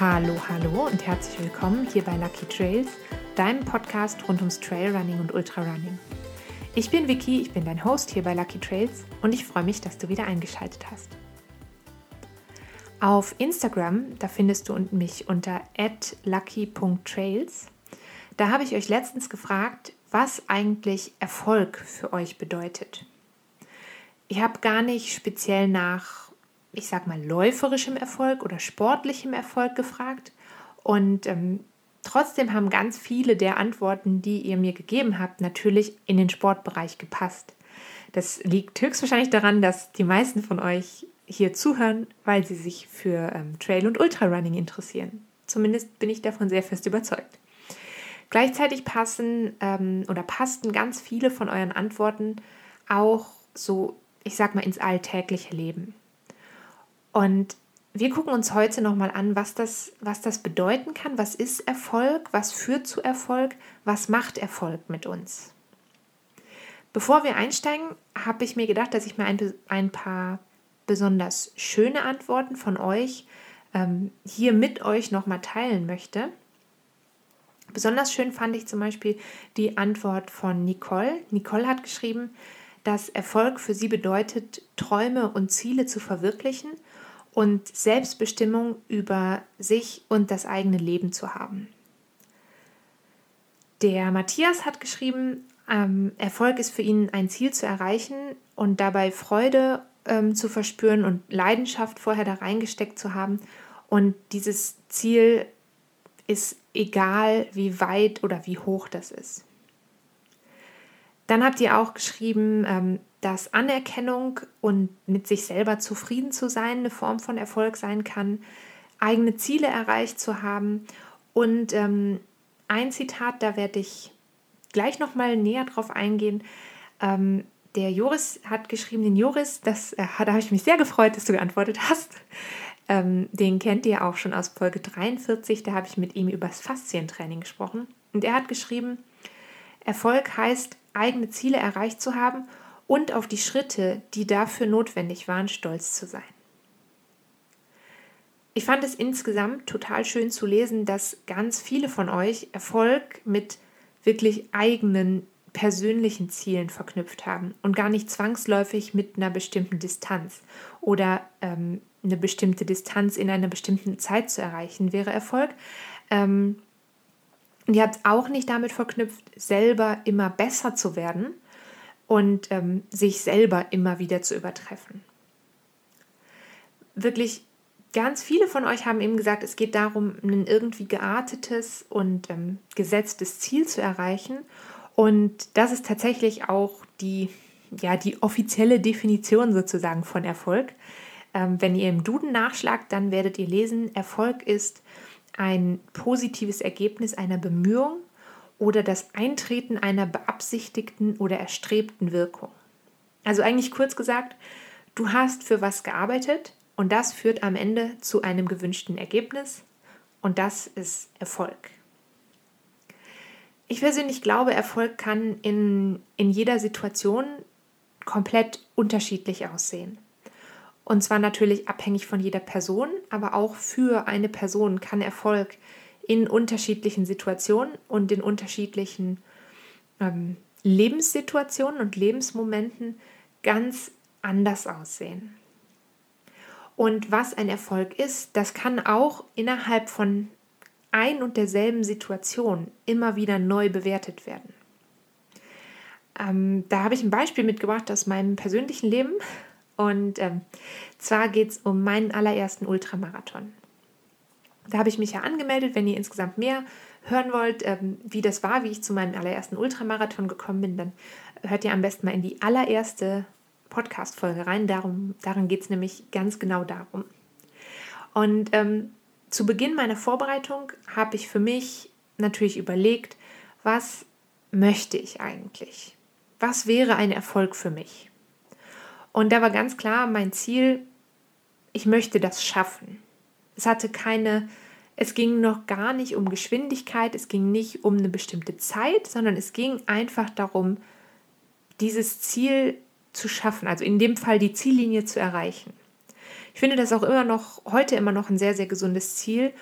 Hallo, hallo und herzlich willkommen hier bei Lucky Trails, deinem Podcast rund ums Trailrunning und Ultrarunning. Ich bin Vicky, ich bin dein Host hier bei Lucky Trails und ich freue mich, dass du wieder eingeschaltet hast. Auf Instagram, da findest du mich unter lucky.trails. Da habe ich euch letztens gefragt, was eigentlich Erfolg für euch bedeutet. Ich habe gar nicht speziell nach ich sag mal, läuferischem Erfolg oder sportlichem Erfolg gefragt. Und ähm, trotzdem haben ganz viele der Antworten, die ihr mir gegeben habt, natürlich in den Sportbereich gepasst. Das liegt höchstwahrscheinlich daran, dass die meisten von euch hier zuhören, weil sie sich für ähm, Trail- und Ultrarunning interessieren. Zumindest bin ich davon sehr fest überzeugt. Gleichzeitig passen ähm, oder passten ganz viele von euren Antworten auch so, ich sag mal, ins alltägliche Leben. Und wir gucken uns heute nochmal an, was das, was das bedeuten kann. Was ist Erfolg? Was führt zu Erfolg? Was macht Erfolg mit uns? Bevor wir einsteigen, habe ich mir gedacht, dass ich mir ein, ein paar besonders schöne Antworten von euch ähm, hier mit euch nochmal teilen möchte. Besonders schön fand ich zum Beispiel die Antwort von Nicole. Nicole hat geschrieben, dass Erfolg für sie bedeutet, Träume und Ziele zu verwirklichen – und Selbstbestimmung über sich und das eigene Leben zu haben. Der Matthias hat geschrieben, ähm, Erfolg ist für ihn ein Ziel zu erreichen und dabei Freude ähm, zu verspüren und Leidenschaft vorher da reingesteckt zu haben. Und dieses Ziel ist egal, wie weit oder wie hoch das ist. Dann habt ihr auch geschrieben, ähm, dass Anerkennung und mit sich selber zufrieden zu sein eine Form von Erfolg sein kann, eigene Ziele erreicht zu haben. Und ähm, ein Zitat, da werde ich gleich nochmal näher drauf eingehen. Ähm, der Joris hat geschrieben, den Joris, das, äh, da habe ich mich sehr gefreut, dass du geantwortet hast. Den kennt ihr auch schon aus Folge 43, da habe ich mit ihm über das Faszientraining gesprochen. Und er hat geschrieben, Erfolg heißt, eigene Ziele erreicht zu haben und auf die Schritte, die dafür notwendig waren, stolz zu sein. Ich fand es insgesamt total schön zu lesen, dass ganz viele von euch Erfolg mit wirklich eigenen persönlichen Zielen verknüpft haben und gar nicht zwangsläufig mit einer bestimmten Distanz oder ähm, eine bestimmte Distanz in einer bestimmten Zeit zu erreichen wäre Erfolg. Ähm, und ihr habt es auch nicht damit verknüpft, selber immer besser zu werden, und ähm, sich selber immer wieder zu übertreffen. Wirklich ganz viele von euch haben eben gesagt, es geht darum, ein irgendwie geartetes und ähm, gesetztes Ziel zu erreichen. Und das ist tatsächlich auch die, ja, die offizielle Definition sozusagen von Erfolg. Ähm, wenn ihr im Duden nachschlagt, dann werdet ihr lesen, Erfolg ist ein positives Ergebnis einer Bemühung oder das Eintreten einer beabsichtigten oder erstrebten Wirkung. Also eigentlich kurz gesagt, du hast für was gearbeitet und das führt am Ende zu einem gewünschten Ergebnis und das ist Erfolg. Ich persönlich glaube, Erfolg kann in, in jeder Situation komplett unterschiedlich aussehen. Und zwar natürlich abhängig von jeder Person, aber auch für eine Person kann Erfolg in unterschiedlichen Situationen und in unterschiedlichen ähm, Lebenssituationen und Lebensmomenten ganz anders aussehen. Und was ein Erfolg ist, das kann auch innerhalb von ein und derselben Situation immer wieder neu bewertet werden. Ähm, da habe ich ein Beispiel mitgebracht aus meinem persönlichen Leben. Und ähm, zwar geht es um meinen allerersten Ultramarathon. Da habe ich mich ja angemeldet, wenn ihr insgesamt mehr hören wollt, ähm, wie das war, wie ich zu meinem allerersten Ultramarathon gekommen bin, dann hört ihr am besten mal in die allererste Podcast-Folge rein. Darum, darin geht es nämlich ganz genau darum. Und ähm, zu Beginn meiner Vorbereitung habe ich für mich natürlich überlegt, was möchte ich eigentlich? Was wäre ein Erfolg für mich? Und da war ganz klar mein Ziel, ich möchte das schaffen. Es hatte keine, es ging noch gar nicht um Geschwindigkeit, es ging nicht um eine bestimmte Zeit, sondern es ging einfach darum, dieses Ziel zu schaffen, also in dem Fall die Ziellinie zu erreichen. Ich finde das auch immer noch, heute immer noch ein sehr, sehr gesundes Ziel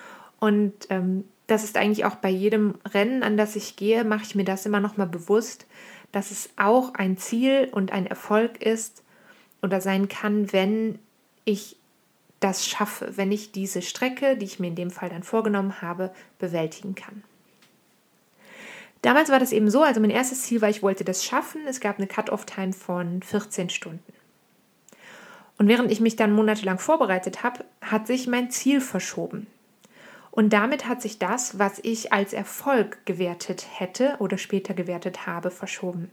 Und ähm, das ist eigentlich auch bei jedem Rennen, an das ich gehe, mache ich mir das immer noch mal bewusst, dass es auch ein Ziel und ein Erfolg ist oder sein kann, wenn ich das schaffe, wenn ich diese Strecke, die ich mir in dem Fall dann vorgenommen habe, bewältigen kann. Damals war das eben so, also mein erstes Ziel war, ich wollte das schaffen. Es gab eine Cut-off-Time von 14 Stunden. Und während ich mich dann monatelang vorbereitet habe, hat sich mein Ziel verschoben. Und damit hat sich das, was ich als Erfolg gewertet hätte oder später gewertet habe, verschoben.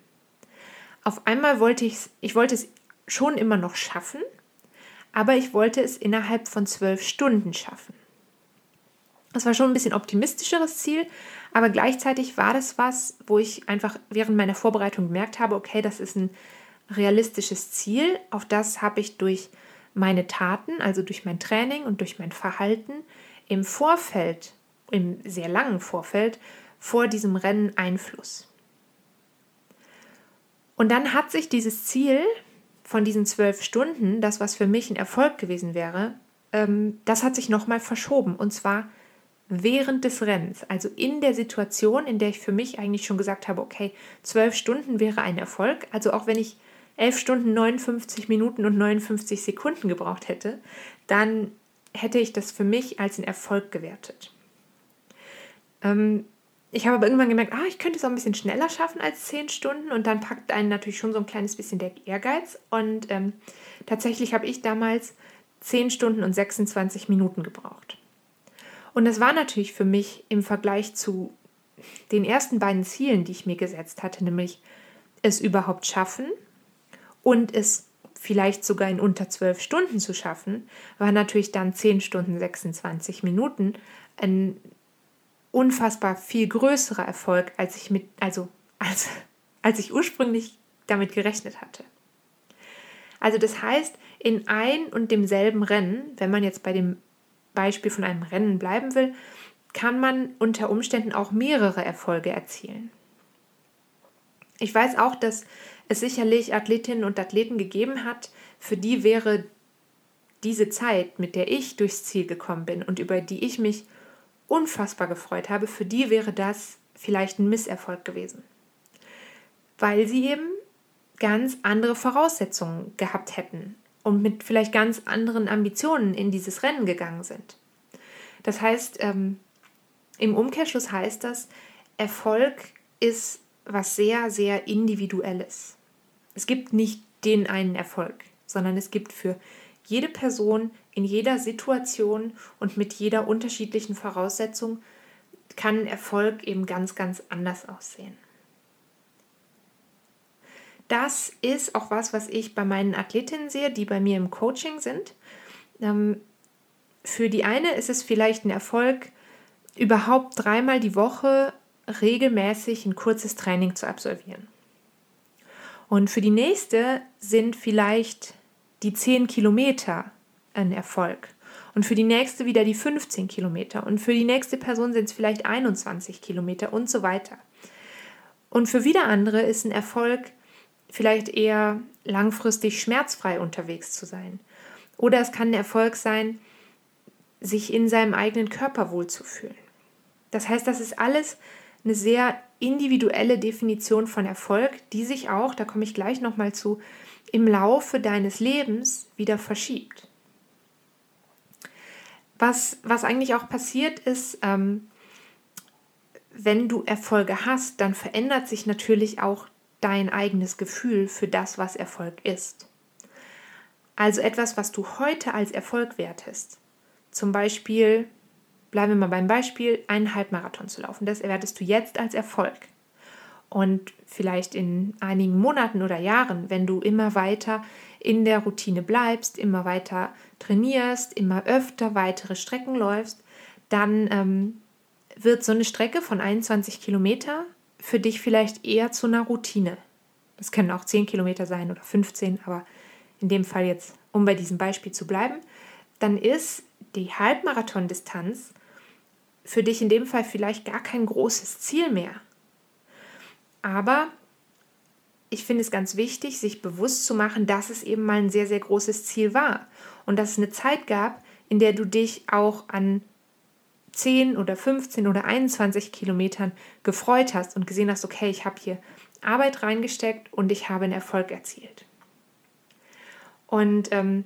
Auf einmal wollte ich, ich wollte es schon immer noch schaffen, aber ich wollte es innerhalb von zwölf Stunden schaffen. Das war schon ein bisschen optimistischeres Ziel, aber gleichzeitig war das was, wo ich einfach während meiner Vorbereitung gemerkt habe, okay, das ist ein realistisches Ziel, auf das habe ich durch meine Taten, also durch mein Training und durch mein Verhalten im Vorfeld, im sehr langen Vorfeld, vor diesem Rennen Einfluss. Und dann hat sich dieses Ziel von diesen zwölf Stunden, das was für mich ein Erfolg gewesen wäre, ähm, das hat sich nochmal verschoben. Und zwar während des Rennens, also in der Situation, in der ich für mich eigentlich schon gesagt habe, okay, zwölf Stunden wäre ein Erfolg. Also auch wenn ich 11 Stunden 59 Minuten und 59 Sekunden gebraucht hätte, dann hätte ich das für mich als einen Erfolg gewertet. Ähm, ich habe aber irgendwann gemerkt, ah, ich könnte es auch ein bisschen schneller schaffen als 10 Stunden und dann packt einen natürlich schon so ein kleines bisschen der Ehrgeiz. Und ähm, tatsächlich habe ich damals 10 Stunden und 26 Minuten gebraucht. Und das war natürlich für mich im Vergleich zu den ersten beiden Zielen, die ich mir gesetzt hatte, nämlich es überhaupt schaffen und es vielleicht sogar in unter zwölf Stunden zu schaffen, war natürlich dann 10 Stunden 26 Minuten ein unfassbar viel größerer Erfolg, als ich mit, also als, als ich ursprünglich damit gerechnet hatte. Also das heißt, in ein und demselben Rennen, wenn man jetzt bei dem Beispiel von einem Rennen bleiben will, kann man unter Umständen auch mehrere Erfolge erzielen. Ich weiß auch, dass es sicherlich Athletinnen und Athleten gegeben hat, für die wäre diese Zeit, mit der ich durchs Ziel gekommen bin und über die ich mich unfassbar gefreut habe, für die wäre das vielleicht ein Misserfolg gewesen. Weil sie eben ganz andere Voraussetzungen gehabt hätten und mit vielleicht ganz anderen Ambitionen in dieses Rennen gegangen sind. Das heißt, ähm, im Umkehrschluss heißt das, Erfolg ist was sehr, sehr Individuelles. Es gibt nicht den einen Erfolg, sondern es gibt für jede Person in jeder Situation und mit jeder unterschiedlichen Voraussetzung kann Erfolg eben ganz, ganz anders aussehen. Das ist auch was, was ich bei meinen Athletinnen sehe, die bei mir im Coaching sind. Ähm, für die eine ist es vielleicht ein Erfolg, überhaupt dreimal die Woche regelmäßig ein kurzes Training zu absolvieren. Und für die nächste sind vielleicht die 10 Kilometer ein Erfolg. Und für die nächste wieder die 15 Kilometer. Und für die nächste Person sind es vielleicht 21 Kilometer und so weiter. Und für wieder andere ist ein Erfolg vielleicht eher langfristig schmerzfrei unterwegs zu sein. Oder es kann ein Erfolg sein, sich in seinem eigenen Körper wohlzufühlen. Das heißt, das ist alles eine sehr individuelle Definition von Erfolg, die sich auch, da komme ich gleich nochmal zu, im Laufe deines Lebens wieder verschiebt. Was, was eigentlich auch passiert ist, ähm, wenn du Erfolge hast, dann verändert sich natürlich auch dein eigenes Gefühl für das, was Erfolg ist. Also etwas, was du heute als Erfolg wertest. Zum Beispiel bleiben wir mal beim Beispiel, einen Halbmarathon zu laufen. Das erwartest du jetzt als Erfolg. Und vielleicht in einigen Monaten oder Jahren, wenn du immer weiter in der Routine bleibst, immer weiter trainierst, immer öfter weitere Strecken läufst, dann ähm, wird so eine Strecke von 21 Kilometer für dich vielleicht eher zu einer Routine. Das können auch 10 Kilometer sein oder 15, aber in dem Fall jetzt, um bei diesem Beispiel zu bleiben, dann ist die Halbmarathon-Distanz für dich in dem Fall vielleicht gar kein großes Ziel mehr. Aber ich finde es ganz wichtig, sich bewusst zu machen, dass es eben mal ein sehr, sehr großes Ziel war und dass es eine Zeit gab, in der du dich auch an 10 oder 15 oder 21 Kilometern gefreut hast und gesehen hast, okay, ich habe hier Arbeit reingesteckt und ich habe einen Erfolg erzielt. Und ähm,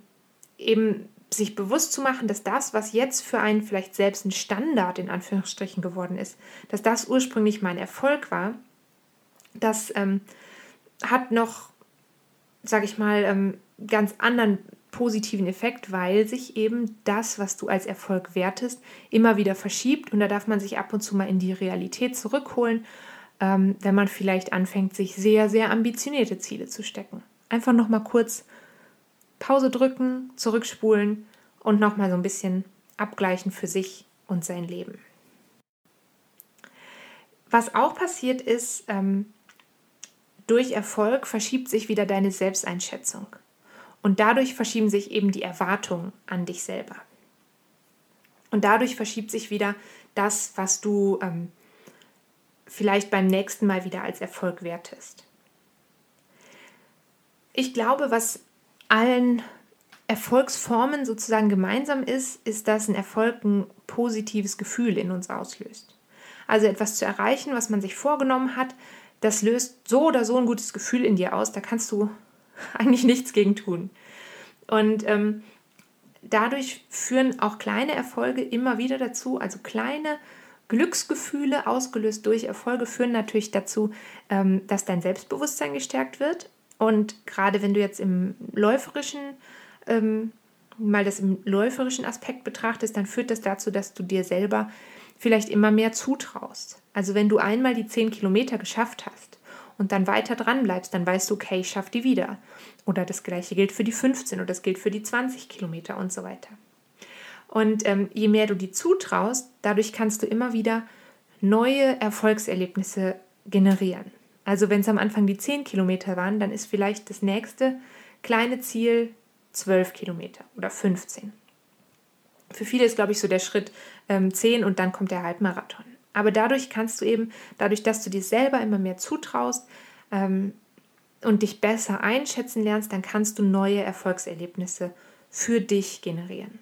eben sich bewusst zu machen, dass das, was jetzt für einen vielleicht selbst ein Standard in Anführungsstrichen geworden ist, dass das ursprünglich mein Erfolg war, das ähm, hat noch, sage ich mal, ähm, ganz anderen positiven Effekt, weil sich eben das, was du als Erfolg wertest, immer wieder verschiebt und da darf man sich ab und zu mal in die Realität zurückholen, ähm, wenn man vielleicht anfängt, sich sehr, sehr ambitionierte Ziele zu stecken. Einfach nochmal kurz Pause drücken, zurückspulen und nochmal so ein bisschen abgleichen für sich und sein Leben. Was auch passiert ist, ähm, durch Erfolg verschiebt sich wieder deine Selbsteinschätzung. Und dadurch verschieben sich eben die Erwartungen an dich selber. Und dadurch verschiebt sich wieder das, was du ähm, vielleicht beim nächsten Mal wieder als Erfolg wertest. Ich glaube, was allen Erfolgsformen sozusagen gemeinsam ist, ist, dass ein Erfolg ein positives Gefühl in uns auslöst. Also etwas zu erreichen, was man sich vorgenommen hat, das löst so oder so ein gutes Gefühl in dir aus. Da kannst du eigentlich nichts gegen tun. Und ähm, dadurch führen auch kleine Erfolge immer wieder dazu, also kleine Glücksgefühle ausgelöst durch Erfolge führen natürlich dazu, ähm, dass dein Selbstbewusstsein gestärkt wird und gerade wenn du jetzt im läuferischen, ähm, mal das im läuferischen Aspekt betrachtest, dann führt das dazu, dass du dir selber vielleicht immer mehr zutraust. Also wenn du einmal die 10 Kilometer geschafft hast und dann weiter dran bleibst, dann weißt du, okay, ich schaffe die wieder. Oder das gleiche gilt für die 15 oder das gilt für die 20 Kilometer und so weiter. Und ähm, je mehr du die zutraust, dadurch kannst du immer wieder neue Erfolgserlebnisse generieren. Also wenn es am Anfang die 10 Kilometer waren, dann ist vielleicht das nächste kleine Ziel 12 Kilometer oder 15. Für viele ist, glaube ich, so der Schritt ähm, 10 und dann kommt der Halbmarathon. Aber dadurch kannst du eben, dadurch, dass du dir selber immer mehr zutraust ähm, und dich besser einschätzen lernst, dann kannst du neue Erfolgserlebnisse für dich generieren.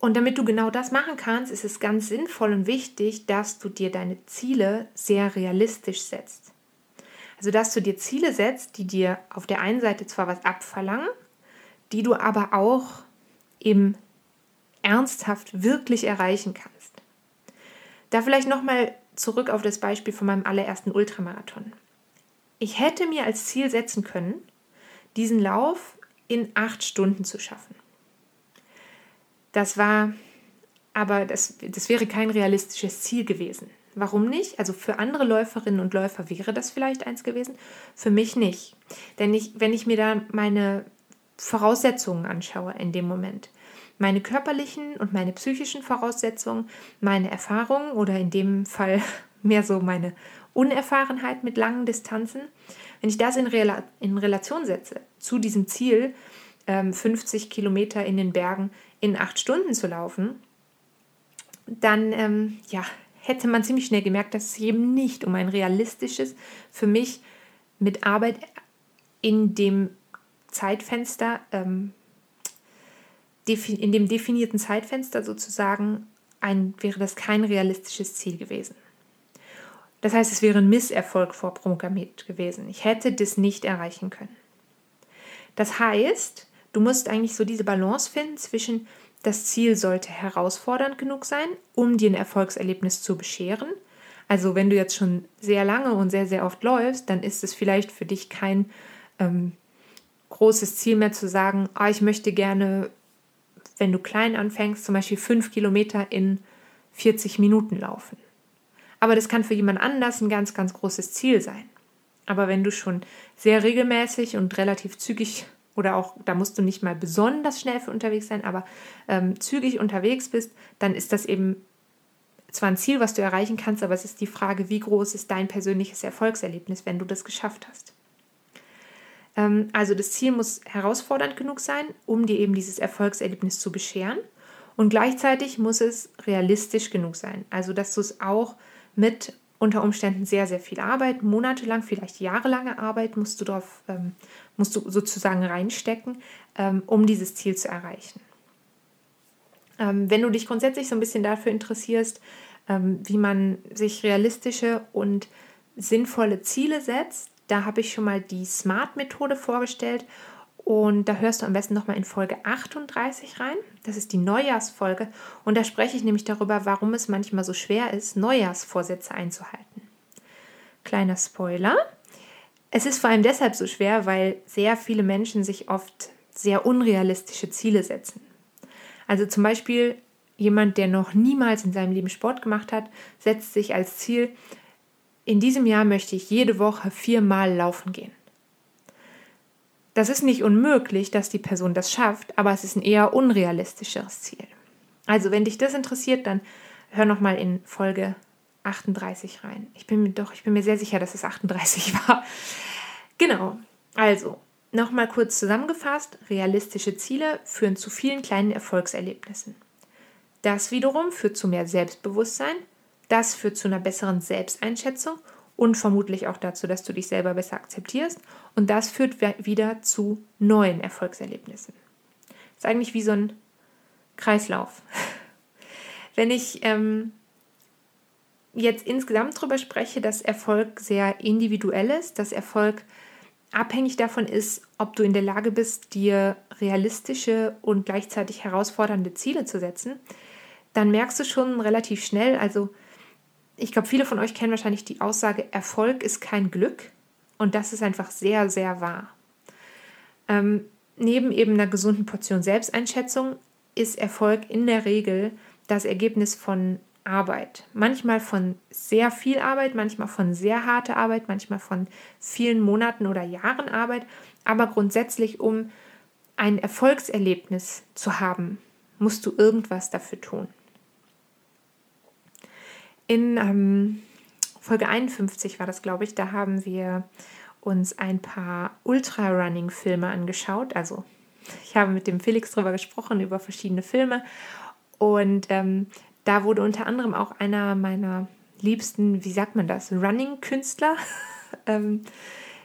Und damit du genau das machen kannst, ist es ganz sinnvoll und wichtig, dass du dir deine Ziele sehr realistisch setzt. Also, dass du dir Ziele setzt, die dir auf der einen Seite zwar was abverlangen, die du aber auch eben ernsthaft wirklich erreichen kannst. Da vielleicht nochmal zurück auf das Beispiel von meinem allerersten Ultramarathon. Ich hätte mir als Ziel setzen können, diesen Lauf in acht Stunden zu schaffen. Das war aber, das, das wäre kein realistisches Ziel gewesen. Warum nicht? Also für andere Läuferinnen und Läufer wäre das vielleicht eins gewesen, für mich nicht. Denn ich, wenn ich mir da meine Voraussetzungen anschaue in dem Moment, meine körperlichen und meine psychischen Voraussetzungen, meine Erfahrungen oder in dem Fall mehr so meine Unerfahrenheit mit langen Distanzen, wenn ich das in, Rela in Relation setze zu diesem Ziel, 50 ähm, Kilometer in den Bergen in acht Stunden zu laufen, dann ähm, ja, hätte man ziemlich schnell gemerkt, dass es eben nicht um ein realistisches, für mich mit Arbeit in dem Zeitfenster, ähm, in dem definierten Zeitfenster sozusagen, ein, wäre das kein realistisches Ziel gewesen. Das heißt, es wäre ein Misserfolg vorprogrammiert gewesen. Ich hätte das nicht erreichen können. Das heißt, Du musst eigentlich so diese Balance finden zwischen, das Ziel sollte herausfordernd genug sein, um dir ein Erfolgserlebnis zu bescheren. Also wenn du jetzt schon sehr lange und sehr, sehr oft läufst, dann ist es vielleicht für dich kein ähm, großes Ziel mehr zu sagen, ah, ich möchte gerne, wenn du klein anfängst, zum Beispiel fünf Kilometer in 40 Minuten laufen. Aber das kann für jemand anders ein ganz, ganz großes Ziel sein. Aber wenn du schon sehr regelmäßig und relativ zügig oder auch, da musst du nicht mal besonders schnell für unterwegs sein, aber ähm, zügig unterwegs bist, dann ist das eben zwar ein Ziel, was du erreichen kannst, aber es ist die Frage, wie groß ist dein persönliches Erfolgserlebnis, wenn du das geschafft hast. Ähm, also das Ziel muss herausfordernd genug sein, um dir eben dieses Erfolgserlebnis zu bescheren. Und gleichzeitig muss es realistisch genug sein, also dass du es auch mit unter Umständen sehr, sehr viel Arbeit, monatelang, vielleicht jahrelange Arbeit musst du darauf, ähm, musst du sozusagen reinstecken, ähm, um dieses Ziel zu erreichen. Ähm, wenn du dich grundsätzlich so ein bisschen dafür interessierst, ähm, wie man sich realistische und sinnvolle Ziele setzt, da habe ich schon mal die SMART-Methode vorgestellt und da hörst du am besten nochmal in Folge 38 rein. Das ist die Neujahrsfolge. Und da spreche ich nämlich darüber, warum es manchmal so schwer ist, Neujahrsvorsätze einzuhalten. Kleiner Spoiler. Es ist vor allem deshalb so schwer, weil sehr viele Menschen sich oft sehr unrealistische Ziele setzen. Also zum Beispiel jemand, der noch niemals in seinem Leben Sport gemacht hat, setzt sich als Ziel, in diesem Jahr möchte ich jede Woche viermal laufen gehen. Das ist nicht unmöglich, dass die Person das schafft, aber es ist ein eher unrealistischeres Ziel. Also, wenn dich das interessiert, dann hör noch mal in Folge 38 rein. Ich bin mir doch, ich bin mir sehr sicher, dass es 38 war. Genau. Also, nochmal kurz zusammengefasst: Realistische Ziele führen zu vielen kleinen Erfolgserlebnissen. Das wiederum führt zu mehr Selbstbewusstsein. Das führt zu einer besseren Selbsteinschätzung und vermutlich auch dazu, dass du dich selber besser akzeptierst. Und das führt wieder zu neuen Erfolgserlebnissen. Ist eigentlich wie so ein Kreislauf. Wenn ich ähm, jetzt insgesamt darüber spreche, dass Erfolg sehr individuell ist, dass Erfolg abhängig davon ist, ob du in der Lage bist, dir realistische und gleichzeitig herausfordernde Ziele zu setzen, dann merkst du schon relativ schnell, also ich glaube, viele von euch kennen wahrscheinlich die Aussage, Erfolg ist kein Glück. Und das ist einfach sehr, sehr wahr. Ähm, neben eben einer gesunden Portion Selbsteinschätzung ist Erfolg in der Regel das Ergebnis von Arbeit. Manchmal von sehr viel Arbeit, manchmal von sehr harter Arbeit, manchmal von vielen Monaten oder Jahren Arbeit. Aber grundsätzlich, um ein Erfolgserlebnis zu haben, musst du irgendwas dafür tun. In ähm, Folge 51 war das, glaube ich, da haben wir uns ein paar Ultra-Running-Filme angeschaut. Also ich habe mit dem Felix darüber gesprochen, über verschiedene Filme. Und ähm, da wurde unter anderem auch einer meiner liebsten, wie sagt man das, Running-Künstler ähm,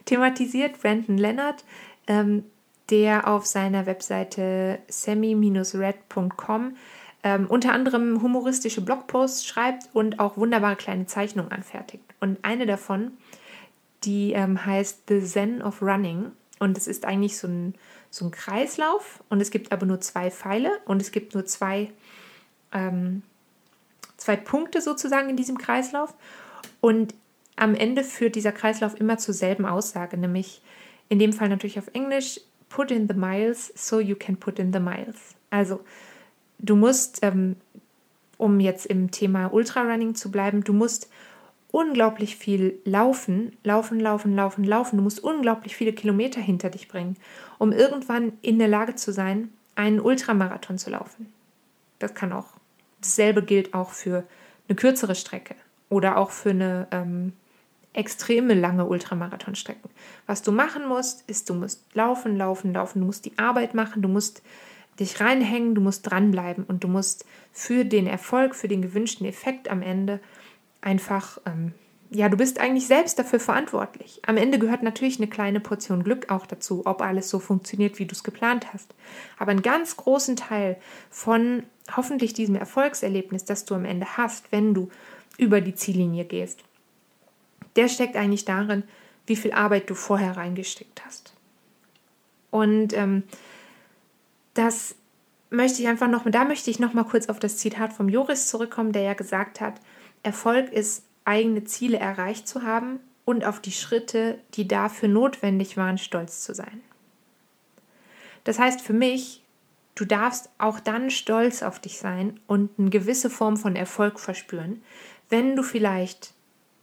thematisiert, Brandon Leonard, ähm, der auf seiner Webseite semi-red.com ähm, unter anderem humoristische Blogposts schreibt und auch wunderbare kleine Zeichnungen anfertigt. Und eine davon, die ähm, heißt The Zen of Running. Und es ist eigentlich so ein, so ein Kreislauf und es gibt aber nur zwei Pfeile und es gibt nur zwei, ähm, zwei Punkte sozusagen in diesem Kreislauf. Und am Ende führt dieser Kreislauf immer zur selben Aussage, nämlich in dem Fall natürlich auf Englisch, put in the miles so you can put in the miles. Also du musst, ähm, um jetzt im Thema Ultrarunning zu bleiben, du musst unglaublich viel laufen, laufen, laufen, laufen, laufen. Du musst unglaublich viele Kilometer hinter dich bringen, um irgendwann in der Lage zu sein, einen Ultramarathon zu laufen. Das kann auch, dasselbe gilt auch für eine kürzere Strecke oder auch für eine ähm, extreme lange Ultramarathonstrecke. Was du machen musst, ist, du musst laufen, laufen, laufen. Du musst die Arbeit machen, du musst dich reinhängen, du musst dranbleiben und du musst für den Erfolg, für den gewünschten Effekt am Ende einfach, ähm, ja, du bist eigentlich selbst dafür verantwortlich. Am Ende gehört natürlich eine kleine Portion Glück auch dazu, ob alles so funktioniert, wie du es geplant hast. Aber einen ganz großen Teil von hoffentlich diesem Erfolgserlebnis, das du am Ende hast, wenn du über die Ziellinie gehst, der steckt eigentlich darin, wie viel Arbeit du vorher reingesteckt hast. Und ähm, das möchte ich einfach noch, da möchte ich noch mal kurz auf das Zitat vom Joris zurückkommen, der ja gesagt hat, Erfolg ist, eigene Ziele erreicht zu haben und auf die Schritte, die dafür notwendig waren, stolz zu sein. Das heißt für mich, du darfst auch dann stolz auf dich sein und eine gewisse Form von Erfolg verspüren, wenn du vielleicht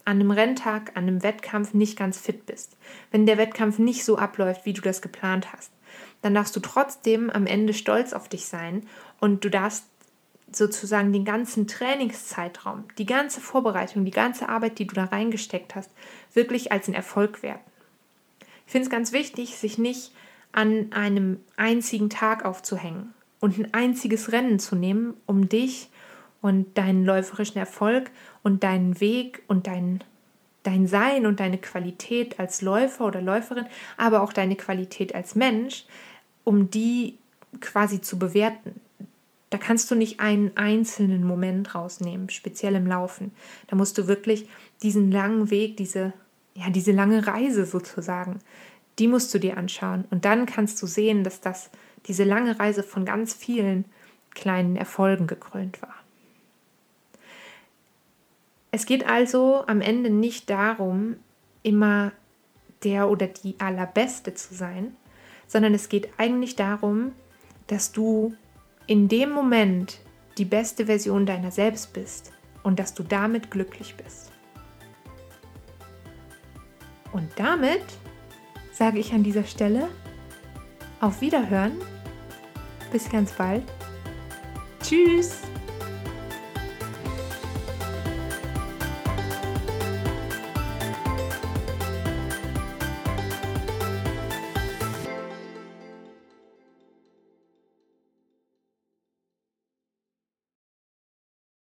an einem Renntag, an einem Wettkampf nicht ganz fit bist, wenn der Wettkampf nicht so abläuft, wie du das geplant hast dann darfst du trotzdem am Ende stolz auf dich sein und du darfst sozusagen den ganzen Trainingszeitraum, die ganze Vorbereitung, die ganze Arbeit, die du da reingesteckt hast, wirklich als einen Erfolg werten. Ich finde es ganz wichtig, sich nicht an einem einzigen Tag aufzuhängen und ein einziges Rennen zu nehmen, um dich und deinen läuferischen Erfolg und deinen Weg und dein, dein Sein und deine Qualität als Läufer oder Läuferin, aber auch deine Qualität als Mensch um die quasi zu bewerten. Da kannst du nicht einen einzelnen Moment rausnehmen, speziell im Laufen. Da musst du wirklich diesen langen Weg, diese, ja, diese lange Reise sozusagen, die musst du dir anschauen. Und dann kannst du sehen, dass das, diese lange Reise von ganz vielen kleinen Erfolgen gekrönt war. Es geht also am Ende nicht darum, immer der oder die allerbeste zu sein, sondern es geht eigentlich darum, dass du in dem Moment die beste Version deiner selbst bist und dass du damit glücklich bist. Und damit sage ich an dieser Stelle auf Wiederhören. Bis ganz bald. Tschüss.